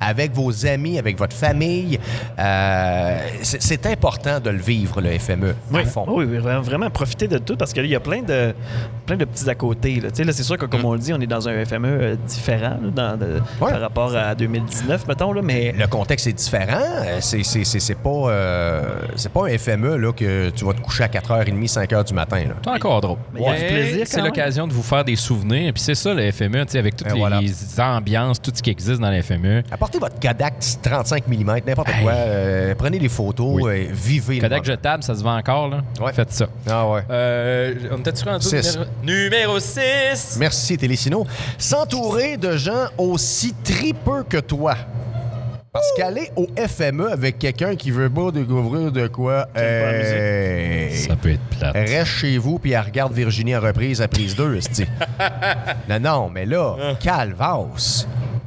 avec vos amis, avec votre famille. Euh, c'est important de le vivre, le FME, à fond. Oui, oui, vraiment, profiter de tout parce qu'il y a plein de, plein de petits à côté. Là. Tu sais, là, c'est sûr que, comme on le dit, on est dans un FME euh, différent là, dans- de- Ouais. par rapport à 2019, mettons, là, mais Le contexte est différent. Euh, C'est, c'est, c'est, c'est pas, euh, c'est pas un FME là, que tu vas te coucher à 4h30, 5h du matin. Là. C'est encore drôle. Mais il y a du plaisir C'est l'occasion de vous faire des souvenirs. Et puis c'est ça, le FME, tu sais, avec toutes les voilà. ambiances, tout ce qui existe dans le FME. Apportez votre Kodak 35 mm, n'importe Hey. quoi. euh, prenez des photos, Oui. euh, vivez le Kodak jetable, ça se vend encore, là. Ouais. Faites ça. Ah ouais. Euh, on était-tu rendu numéro... Numéro 6. Merci, Télésino. S'entourer de gens aussi tripeux que toi. Parce qu'aller au FME avec quelqu'un qui veut pas découvrir de quoi, hey, Ça peut être plate. reste chez vous puis elle regarde Virginie en reprise à prise 2, esti. non, non, mais là, calvasse.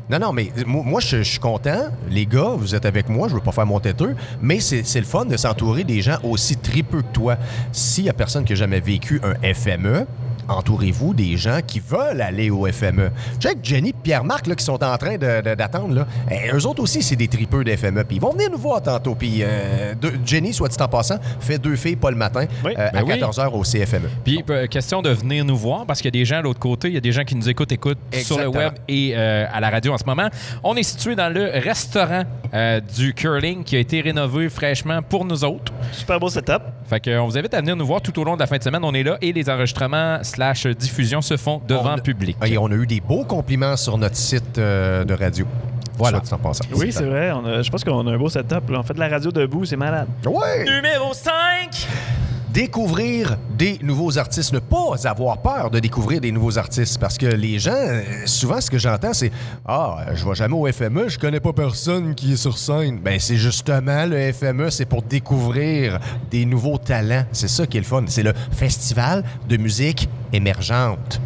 Non, non, mais moi, je je suis content. Les gars, vous êtes avec moi, je veux pas faire mon têteux, mais c'est le fun de s'entourer des gens aussi tripeux que toi. S'il y a personne qui a jamais vécu un FME, entourez-vous des gens qui veulent aller au FME. Check Jenny et Pierre-Marc là, qui sont en train de- de- d'attendre. Là. Eh, eux autres aussi, c'est des tripeux de FME. Puis ils vont venir nous voir tantôt. Puis euh, Jenny, soit dit en passant, fait deux filles pas le matin Oui. euh, Ben à oui. 14h au CFME. Puis, euh, question de venir nous voir, parce qu'il y a des gens à l'autre côté, il y a des gens qui nous écoutent, écoutent sur le web et euh, à la radio en ce moment. On est situé dans le restaurant euh, du curling qui a été rénové fraîchement pour nous autres. super beau setup. Fait que, euh, on vous invite à venir nous voir tout au long de la fin de semaine. On est là et les enregistrements slash diffusion se font devant On a- public. Et on a eu des beaux compliments sur notre site euh, de radio. Voilà. Oui, c'est vrai. on a- je pense qu'on a un beau setup. là. On fait de la radio debout, c'est malade. Ouais! Numéro 5! Découvrir des nouveaux artistes, ne pas avoir peur de découvrir des nouveaux artistes parce que les gens, euh, souvent ce que j'entends c'est Ah, je vais jamais au FME, je connais pas personne qui est sur scène. Ben c'est justement le FME, c'est pour découvrir des nouveaux talents. C'est ça qui est le fun. C'est le festival de musique émergente.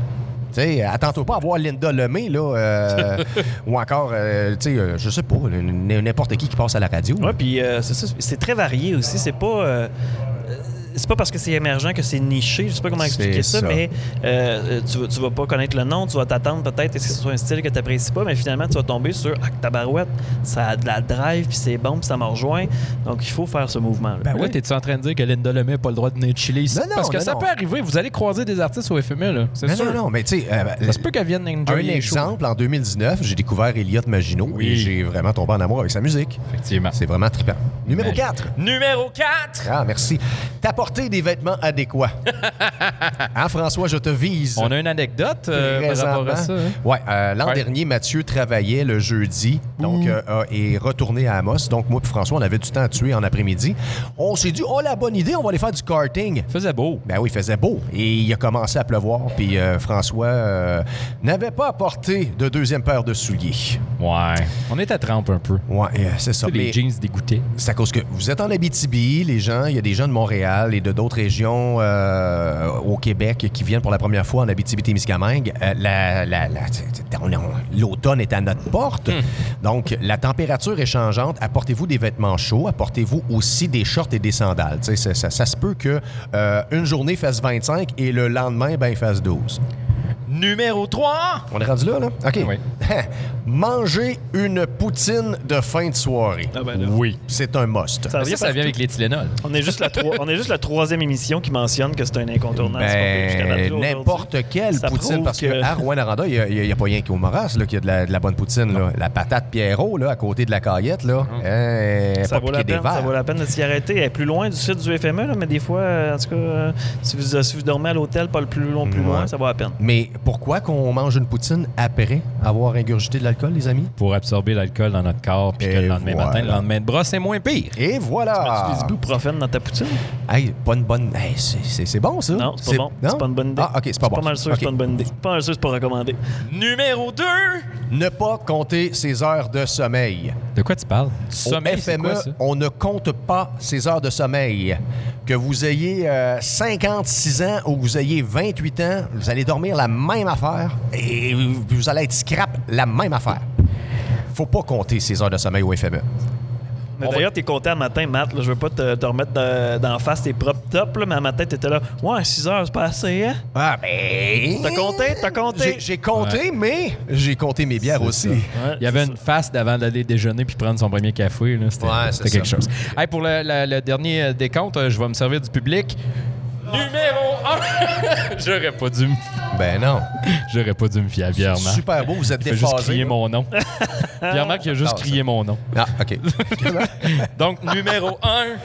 Tu sais, attends-toi pas à voir Linda Lemay, là, euh, ou encore, euh, tu sais, euh, je sais pas, n'importe qui qui passe à la radio. Ouais, puis euh, c'est c'est très varié aussi. C'est pas. Euh, euh, c'est pas parce que c'est émergent que c'est niché, je sais pas comment expliquer ça, mais euh, tu, vas- tu vas pas connaître le nom, tu vas t'attendre peut-être à ce que ce soit un style que tu n'apprécies pas, mais finalement tu vas tomber sur Ah, tabarouette, ça a de la drive, puis c'est bon, puis ça me rejoint. Donc il faut faire ce mouvement-là. Ben oui, t'es-tu en train de dire que Linda Lemay n'a pas le droit de venir chiller ici? Non, non, Parce que non, ça non. peut arriver, vous allez croiser des artistes au FME, là. C'est Non, sûr. non, non, mais tu sais, euh, Ça se peut qu'elle vienne Un exemple, en 2019, j'ai découvert Elliot Maginot Oui. et j'ai vraiment tombé en amour avec sa musique. Effectivement. C'est vraiment trippant. Numéro Imagine. 4. Numéro 4! Ah, merci. Porter des vêtements adéquats. hein, François, je te vise. On a une anecdote euh, par rapport à ça. hein? Ouais, euh, l'an Ouais. dernier, Mathieu travaillait le jeudi, donc euh, est retourné à Amos. Donc moi et François, on avait du temps à tuer en après-midi. On s'est dit, oh la bonne idée, on va aller faire du karting. Faisait beau. Ben oui, il faisait beau. Et il a commencé à pleuvoir. Puis François n'avait pas apporté de deuxième paire de souliers. Ouais. On est à trempe un peu. Ouais, c'est ça. Les jeans dégoûtés. c'est à cause que vous êtes en Abitibi, les gens, il y a des gens de Montréal et de d'autres régions euh, au Québec qui viennent pour la première fois en Abitibi-Témiscamingue. Euh, la- la- la- on- on- L'automne est à notre porte. Donc, la température est changeante. Apportez-vous des vêtements chauds? Apportez-vous aussi des shorts et des sandales? Ça, ça- ça se peut que euh, une journée fasse 25 et le lendemain, ben, il fasse 12. Numéro 3. On est rendu là, là? OK. Oui. Manger une poutine de fin de soirée. Ah ben là. Oui. C'est un must. Ça Ça, ça vient avec les Tylenol. On est juste la, troi- on est juste la troisième émission qui mentionne que c'est un incontournable. Ben, n'importe quelle Ça poutine, parce que, que- à Rouen-Aranda, il n'y a, pas rien qu'au Moras là, qu'il y a de la, de la bonne poutine. Là. La patate Pierrot, là, à côté de la caillette, là, hein, Ça pas vaut, la peine, ça vaut la peine de s'y arrêter. Elle est plus loin du site du FME, là, mais des fois, euh, en tout cas, euh, si, vous, si vous dormez à l'hôtel, pas le plus long, plus Ouais. loin, ça vaut la peine. Mais pourquoi qu'on mange une poutine après avoir ingurgité de l'alcool, les amis? Pour absorber l'alcool dans notre corps, puis que le lendemain voilà. matin, le lendemain de bras, c'est moins pire. Et Tu voilà! mets du ibuprofène dans ta poutine? Hey, pas une bonne... Hey, c'est- bon, ça? Non, c'est pas bon. non? C'est pas une bonne idée. Ah, OK, c'est pas bon. pas mal sûr c'est pas une bonne idée. Pas mal sûr que c'est pas recommandé. Numéro 2. Ne pas compter ses heures de sommeil. De quoi tu parles? Du sommeil, c'est FME, quoi ça? on ne compte pas ses heures de sommeil. Que vous ayez euh, 56 ans ou que vous ayez 28 ans, vous allez dormir la même affaire et vous allez être scrap la même affaire. Faut pas compter ses heures de sommeil au FME. Mais d'ailleurs, t'es content matin, Matt. Là, je veux pas te, te remettre de- d'en face tes propres tops, là, mais à matin, t'étais là. Ouais, 6 heures, c'est pas assez, hein? Ah ben... T'as compté? T'as compté? J'ai- J'ai compté, mais j'ai compté mes bières aussi. Ouais, Il y avait une face d'avant d'aller déjeuner puis prendre son premier café. là. C'était Ouais, quelque ça. chose. Hey, pour le, le- le dernier décompte, euh, je vais me servir du public. Numéro 1! J'aurais pas dû me... Ben non. J'aurais pas dû me fier à Pierre-Marc. Super beau, vous êtes Il fait juste déphasé. crier mon nom. Pierre-Marc, il a juste crié mon nom. Ah, OK. Donc, numéro 1,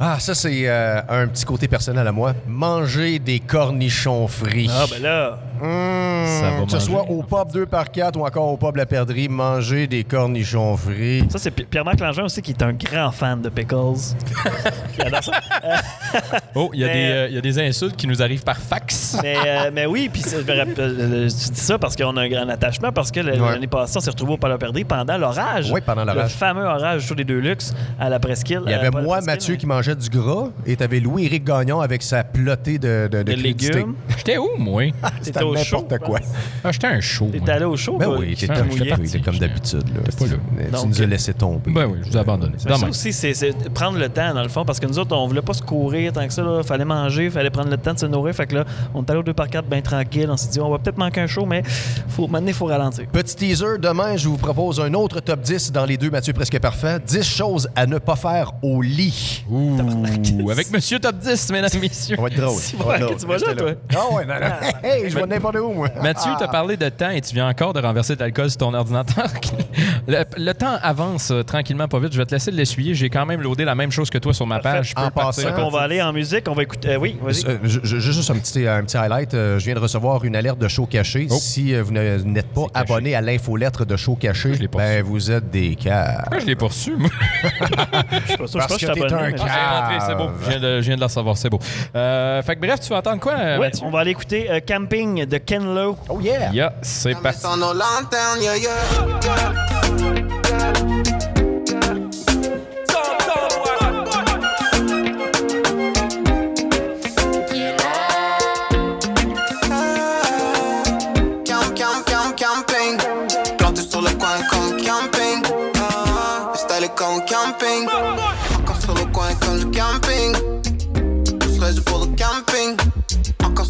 ah, ça, c'est euh, un petit côté personnel à moi. Manger des cornichons frits. Ah, ben là. Mmh, que ce soit au pub 2 par 4 ou encore au pub La Perdrix, manger des cornichons frits. Ça, c'est Pi- Pierre-Marc Langin aussi qui est un grand fan de pickles. Il adore ça. Oh, il y, a Mais- des, euh, il y a des insultes qui nous arrivent par fax. Mais, euh, mais oui, puis ça, je euh, tu dis ça parce qu'on a un grand attachement, parce que Ouais. l'année passée, on s'est retrouvé au Palais Perdrix pendant l'orage. Oui, pendant l'orage. Le fameux orage sur les deux luxe à la presqu'île. Il y avait euh, la moi, Mathieu, mais qui mangeait du gras et t'avais Louis-Éric Gagnon avec sa plotée de, de, de de crudité. légumes. J'étais où, moi? C'était au n'importe quoi. Ah, j'étais un show. T'es allé au show? Ben oui, qui t'étais te mouillait? t'étais comme d'habitude. là. pas là. Tu Donc, nous as laissé tomber. Ben oui, je vous ai abandonné. Ça aussi, c'est c'est prendre le temps, dans le fond, parce que nous autres, on voulait pas se courir tant que ça. Il fallait manger, fallait prendre le temps de se nourrir. Fait que là, on est allé au 2 par 4 bien tranquille. On s'est dit, on va peut-être manquer un show, mais faut, maintenant, il faut ralentir. Petit teaser, demain, je vous propose un autre top 10 dans les deux Mathieu presque parfait. 10 choses à ne pas faire au lit. Ouh, avec Monsieur Top 10, mesdames et messieurs. Ça va être drôle. Si, Ça va être drôle. tu vas là, toi. Ah ouais, non, non. Hey, je vais n'importe où, moi. Mathieu, tu as parlé de temps et tu viens encore de renverser de l'alcool sur ton ordinateur. le, le temps avance euh, tranquillement, pas vite. Je vais te laisser l'essuyer. J'ai quand même loadé la même chose que toi sur ma page. Je peux En passant, qu'on va aller en musique, on va écouter. euh, oui, vas-y. Euh, juste un petit, un petit highlight. Euh, je viens de recevoir une alerte de show caché. Oh. Si vous n'êtes pas abonné à l'infolettre de show caché, Je l'ai pas ben, vous êtes des cas. Pourquoi je l'ai pas reçu, moi? Je suis pas sûr, je parce pense que je suis t'es abonné, un. Ah, c'est beau. Je viens, de, je viens de le recevoir, c'est beau. Euh, fait que bref, tu vas entendre quoi, Mathieu? on va aller écouter euh, Camping de Ken Lo. Oh yeah! Yeah, c'est parti.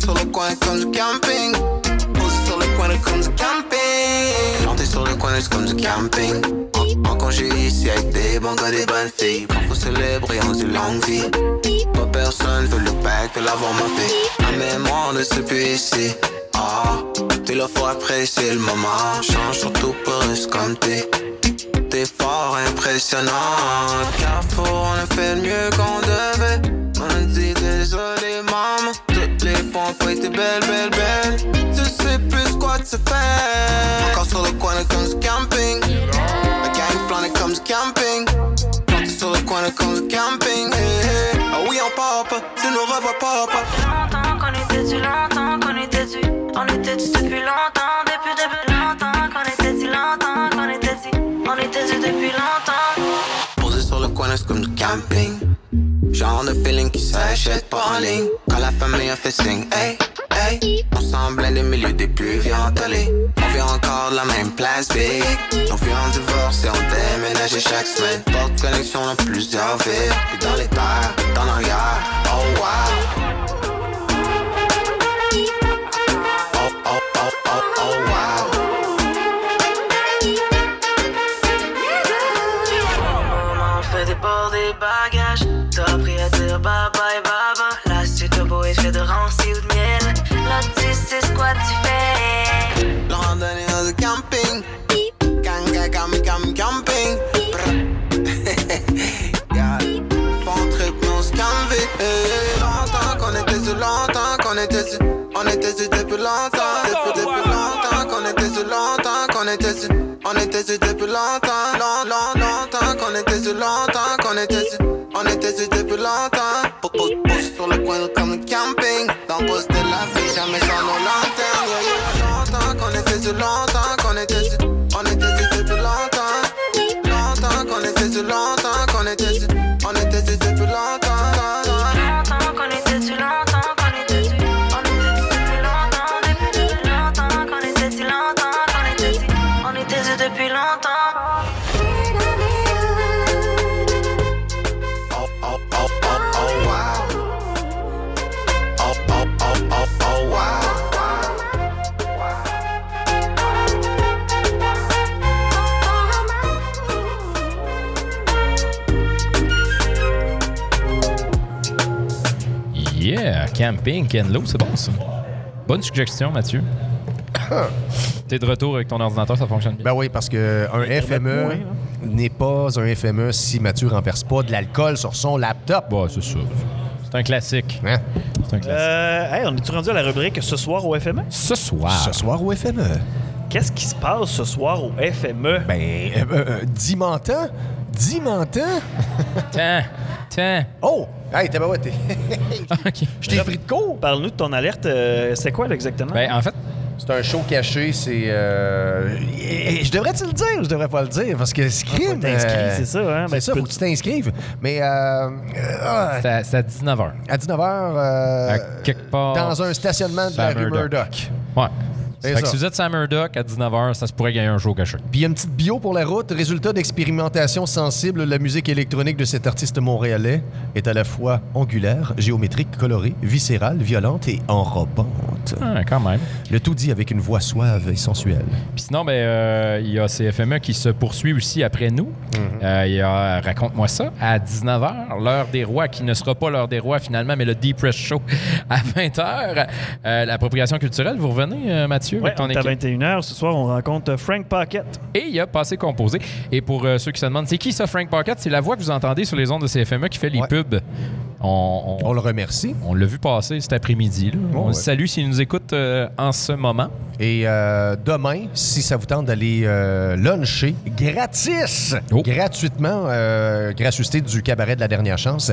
Sur le coin comme du camping. Posé sur le coin comme du camping. Planté sur le coin comme du camping. En, congé ici avec des bons gars, des bonnes filles. Parfois célèbre et on dit longue vie. Pas personne veut le bac de l'avoir ma. La mémoire ne se plus ici. Ah, t'es là faut apprécier le moment. Change surtout pour rester t'es. T'es fort, impressionnant. Carrefour, pas en. Quand la famille a fait signe, hey, hey. On semble des milieux des plus violents On vient encore de la même place, big. On vient en divorce et on déménage chaque semaine. Forte connexion dans plusieurs villes. Puis dans les terres, dans l'arrière, oh wow. On était sur depuis longtemps. Depuis, depuis longtemps qu'on était sur, longtemps qu'on était sur. On était sur depuis longtemps. Long, long, longtemps qu'on était sur, longtemps qu'on était sur. On était sur depuis longtemps. Pou- pou- Pousse sur le coin comme camping. Dans le poste de la vie, jamais sans nos lanternes. Yeah, yeah. Longtemps qu'on était sur, longtemps qu'on était sur. On était sur depuis longtemps. Longtemps qu'on était sur, longtemps qu'on était sur. Camping, Kenlo, c'est bon ça. Bonne suggestion, Mathieu. T'es de retour avec ton ordinateur, ça fonctionne bien. Ben oui, parce que un FME n'est pas un FME si Mathieu renverse pas de l'alcool sur son laptop. Bon, c'est ça. C'est un classique. Hein? C'est un classique. Euh, hey, on est-tu rendu à la rubrique ce soir au FME? Ce soir. Ce soir au FME. Qu'est-ce qui se passe ce soir au FME? Ben, euh, euh, Dimantan? Dimantan? Tiens, tiens. Oh! Hey, t'es ouais, t'es... OK. Je t'ai pris de court. Parle-nous de ton alerte. euh, c'est quoi là, exactement? Ben, en fait, C'est un show caché, c'est... euh, et- et Je devrais-te le dire, je devrais pas le dire, parce que c'est crime. faut t'inscrire, euh, c'est ça, hein? C'est Ben, ça, faut que tu t'inscrives. Mais euh, euh, ah, c'est à, c'est à 19h. à 19h, À quelque part. dans un stationnement de la rue Murdoch. Murdoch. Ouais. Fait que si vous êtes Sam Murdoch à 19h, ça se pourrait gagner un show caché. Puis il y a une petite bio pour la route. Résultat d'expérimentation sensible, la musique électronique de cet artiste montréalais est à la fois angulaire, géométrique, colorée, viscérale, violente et enrobante. Ah, quand même. Le tout dit avec une voix suave et sensuelle. Puis sinon, ben, euh, il y a CFME qui se poursuit aussi après nous. Euh, il y a Raconte-moi ça à 19h, l'heure des rois, qui ne sera pas l'heure des rois finalement, mais le Deep Press Show à 20h. Euh, L'appropriation culturelle, vous revenez, euh, Mathieu, Ouais, avec ton à équipe. 21h. Ce soir, on rencontre Frank Pocket. Et il y a Passé Composé. Et pour euh, ceux qui se demandent, c'est qui ça, Frank Pocket? C'est la voix que vous entendez sur les ondes de CFME qui fait les Ouais. pubs. On, on- On le remercie. on l'a vu passer cet après-midi. là. on ouais. le salue s'il nous écoute euh, en ce moment. Et euh, demain, si ça vous tente d'aller euh, luncher gratis, Oh. gratuitement, euh, gratuité du cabaret de la dernière chance,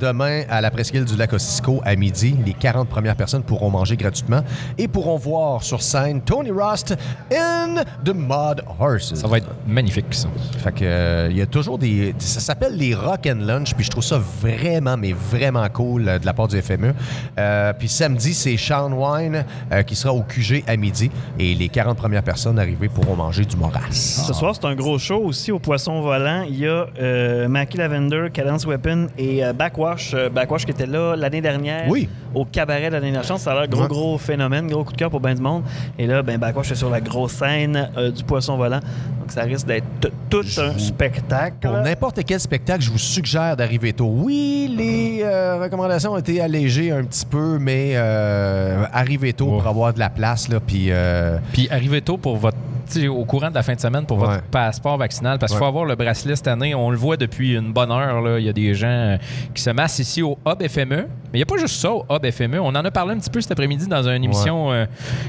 demain à la presqu'île du lac Ossisco à midi, les 40 premières personnes pourront manger gratuitement et pourront voir sur scène Tony Rost in the Mud Horses. Ça va être magnifique, ça. Fait que il y a toujours des. Ça s'appelle les Rock and Lunch, puis je trouve ça vraiment, vraiment cool euh, de la part du FME. Euh, puis samedi, c'est Sean Wine euh, qui sera au QG à midi. Et les 40 premières personnes arrivées pourront manger du moras. Ce soir, c'est un gros show aussi au Poisson Volant. Il y a euh, Mackie Lavender, Cadence Weapon et euh, Backwash. Euh, Backwash qui était là l'année dernière Oui. au cabaret de la dernière chance. Ça a l'air gros, gros phénomène, gros coup de cœur pour ben du monde. Et là, ben, Backwash est sur la grosse scène du Poisson Volant. Donc, ça risque d'être tout un spectacle. Pour n'importe quel spectacle, je vous suggère d'arriver tôt. Oui, les euh, recommandations ont été allégées un petit peu, mais euh, arrivez tôt pour avoir de la place. Là, puis, euh, Puis arrivez tôt pour votre au courant de la fin de semaine pour votre Ouais. passeport vaccinal. Parce qu'il faut avoir le bracelet cette année. On le voit depuis une bonne heure. là. Il y a des gens euh, qui se massent ici au Hub FME. Mais il n'y a pas juste ça au Hub FME. On en a parlé un petit peu cet après-midi dans une émission euh,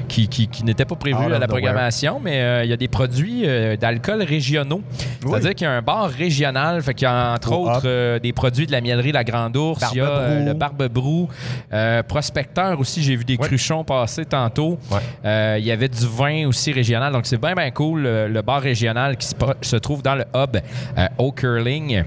qui, qui- qui n'était pas prévue Out à of la programmation. Mais euh, il y a des produits euh, d'alcool régionaux. C'est-à-dire qu'il y a un bar régional. Fait qu'il y a entre Au autres des produits de la mielerie La Grande Ourse. Il y a Barbe-Brou. le Barbe Brou. Euh, Prospecteur aussi, j'ai vu des cruchons passer tantôt. Il y avait du vin aussi régional. Donc, c'est bien, bien cool, le, bar régional qui se trouve dans le hub euh, au Curling.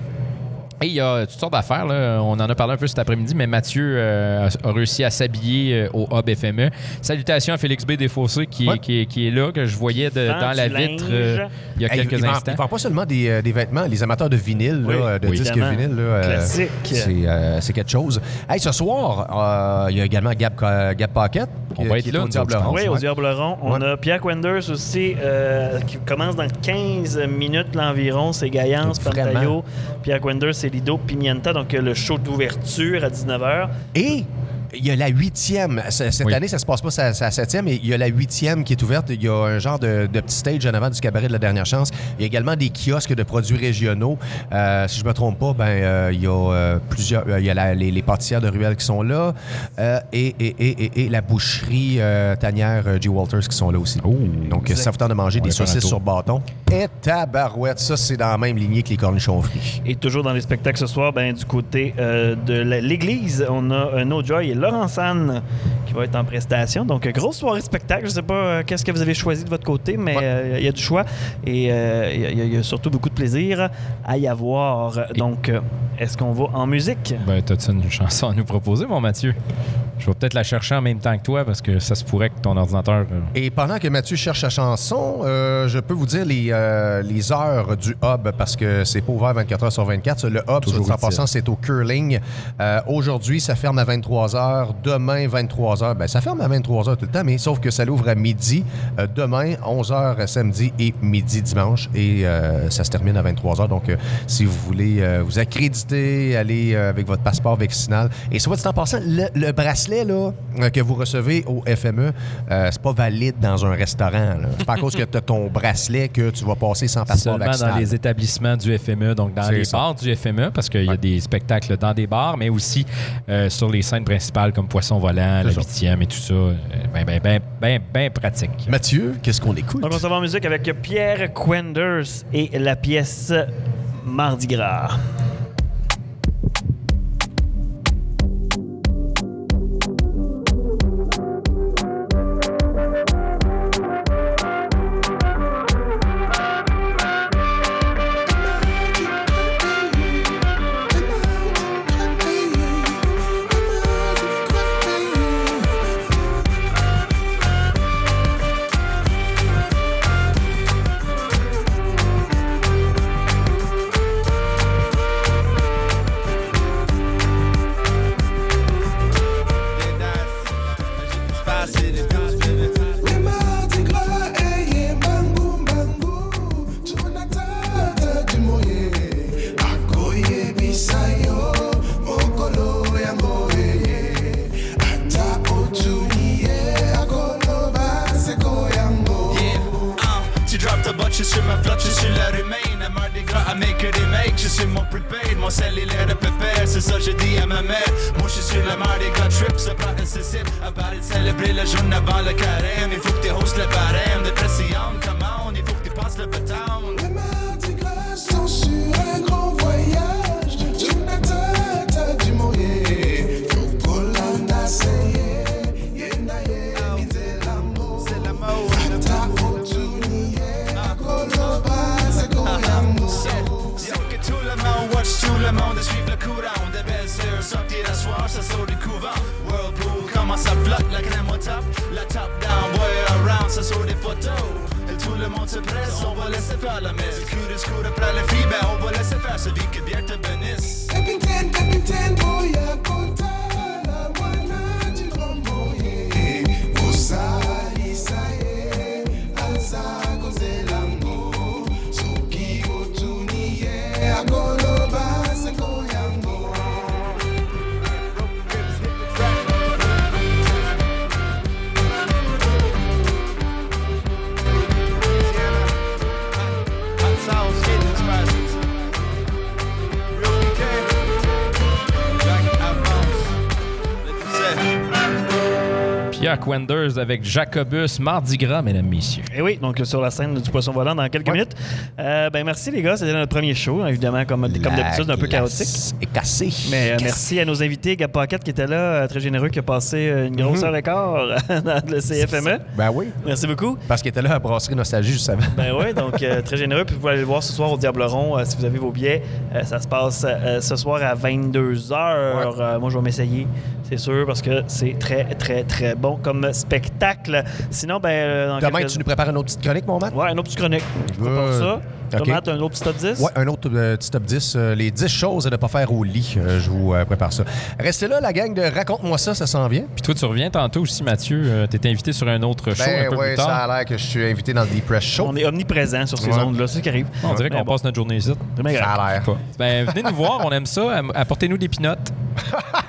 Et il y a toutes sortes d'affaires. là. On en a parlé un peu cet après-midi, mais Mathieu euh, a réussi à s'habiller euh, au Hub FME. Salutations à Félix B. Desfossés qui, Ouais. qui, est, qui est là, que je voyais de- dans la vitre euh, il y a Hey, quelques il instants. Il vend pas seulement des, des vêtements, les amateurs de vinyle, Oui, là, de oui, disques évidemment. vinyle. là, euh, Classique. C'est euh, c'est quelque chose. Hey, ce soir, euh, il y a également Gab, Gab Pocket. On va être là, au nous Diable autres, je Rond. pense. Oui, au Ouais. Diable Rond. On Ouais. a Pierre Quenders aussi, euh, qui commence dans 15 minutes l'environ. C'est Gaillance. Pantayo. Pierre Quenders, c'est Lido, Pimienta. Donc, euh, le show d'ouverture à 19h. Et il y a la huitième. Cette Oui. année, ça se passe pas sa, sa septième, mais il y a la huitième qui est ouverte. Il y a un genre de, de petit stage en avant du cabaret de la dernière chance. Il y a également des kiosques de produits régionaux. Euh, si je me trompe pas, ben euh, il y a euh, plusieurs. euh, il y a la- les, les pâtissières de ruelle qui sont là euh, et, et, et, et- et la boucherie euh, tanière euh, G. Walters qui sont là aussi. Donc, ça vous tente de manger On des saucisses sur bâton. Et tabarouette, ça, c'est dans la même lignée que les cornichons frits. Et toujours dans les spectacles ce soir, ben, du côté euh, de la- l'église, on a un No Joy et Laurent San qui va être en prestation. Donc, euh, grosse soirée spectacle. Je sais pas euh, qu'est-ce que vous avez choisi de votre côté, mais euh, il y a du choix et il y a- y, surtout beaucoup de plaisir à y avoir. Donc, est-ce qu'on va en musique? Ben, t'as-tu une chanson à nous proposer, mon Mathieu? Je vais peut-être la chercher en même temps que toi parce que ça se pourrait que ton ordinateur. euh, Et pendant que Mathieu cherche sa chanson, euh, je peux vous dire les, euh, les heures du hub parce que c'est pas ouvert 24 heures sur 24. Le hub, Toujours sur en passant, c'est au curling. Euh, Aujourd'hui, ça ferme à 23 heures. Demain, 23 heures. Ben, ça ferme à 23 heures tout le temps, mais sauf que ça l'ouvre à midi. Euh, demain, 11 heures samedi et midi dimanche. Et euh, ça se termine à 23 heures. Donc, euh, si vous voulez euh, vous accréditer, aller euh, avec votre passeport vaccinal. Et soit dit en passant, le, le bracelet là, euh, que vous recevez au FME, euh, c'est pas valide dans un restaurant. C'est pas à cause que tu as ton bracelet que tu vas passer sans passeport Seulement vaccinal. dans les établissements du FME, donc dans les ça. bars du FME, parce qu'il y a des spectacles dans des bars, mais aussi euh, sur les scènes principales comme Poisson Volant, La. Huitième et tout ça. Euh, Ben, ben, ben, ben, ben pratique. Mathieu, qu'est-ce qu'on écoute? Donc, on s'en va en musique avec Pierre Quenders et la pièce Mardi Gras. Yuck Wenders avec Jacobus, Mardi Gras, mesdames, messieurs. Et oui, donc sur la scène du Poisson Volant dans quelques minutes. Euh, ben merci les gars, c'était notre premier show, évidemment, comme, comme d'habitude, un peu chaotique. Et cassé. Mais euh, merci à nos invités, Gab Paquette qui était là, euh, très généreux, qui a passé euh, une grosse Mhm. heure et quart dans le CFME. Ben oui. Merci beaucoup. Parce qu'il était là à Brasserie Nostalgie juste avant. Ben oui, donc euh, très généreux. Puis vous pouvez aller le voir ce soir au Diableron euh, si vous avez vos billets. Euh, ça se passe euh, ce soir à 22h. moi, je vais m'essayer, c'est sûr, parce que c'est très, très, très bon comme spectacle. Sinon, ben. euh, dans Demain, quelques- tu nous prépares une autre petite chronique, mon Matt? Ouais, une autre petite chronique. Je prépare ça. OK. Comment, t'as un autre petit top 10? Ouais, un autre euh, petit top 10. euh, les 10 choses à ne pas faire au lit. Euh, je vous euh, prépare ça. Restez là, la gang de Raconte-moi ça, ça s'en vient. Puis toi, tu reviens tantôt aussi, Mathieu. Euh, T'étais invité sur un autre show Ben un peu ouais, plus tard. ça a l'air que je suis invité dans le Deep Press Show. On est omniprésent sur ces Ouais. ondes-là, c'est ce qui arrive. On dirait qu'on bon. passe notre journée ici. Ça a l'air. Ben, venez nous voir, on aime ça. Apportez-nous des pinottes.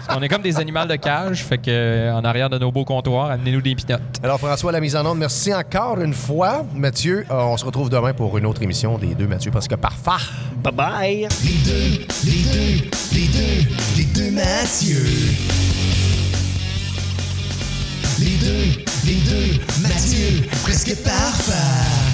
Qu'on est comme des animaux de cage. Fait que en arrière de nos beaux comptoirs, amenez-nous des pinottes. Alors, François, la mise en onde, merci encore une fois. Mathieu, on se retrouve demain pour une autre émission des deux Mathieu parce que parfait. Bye bye. Les deux, les deux, les deux, les deux Mathieu. Les deux, les deux, Mathieu, presque parfait.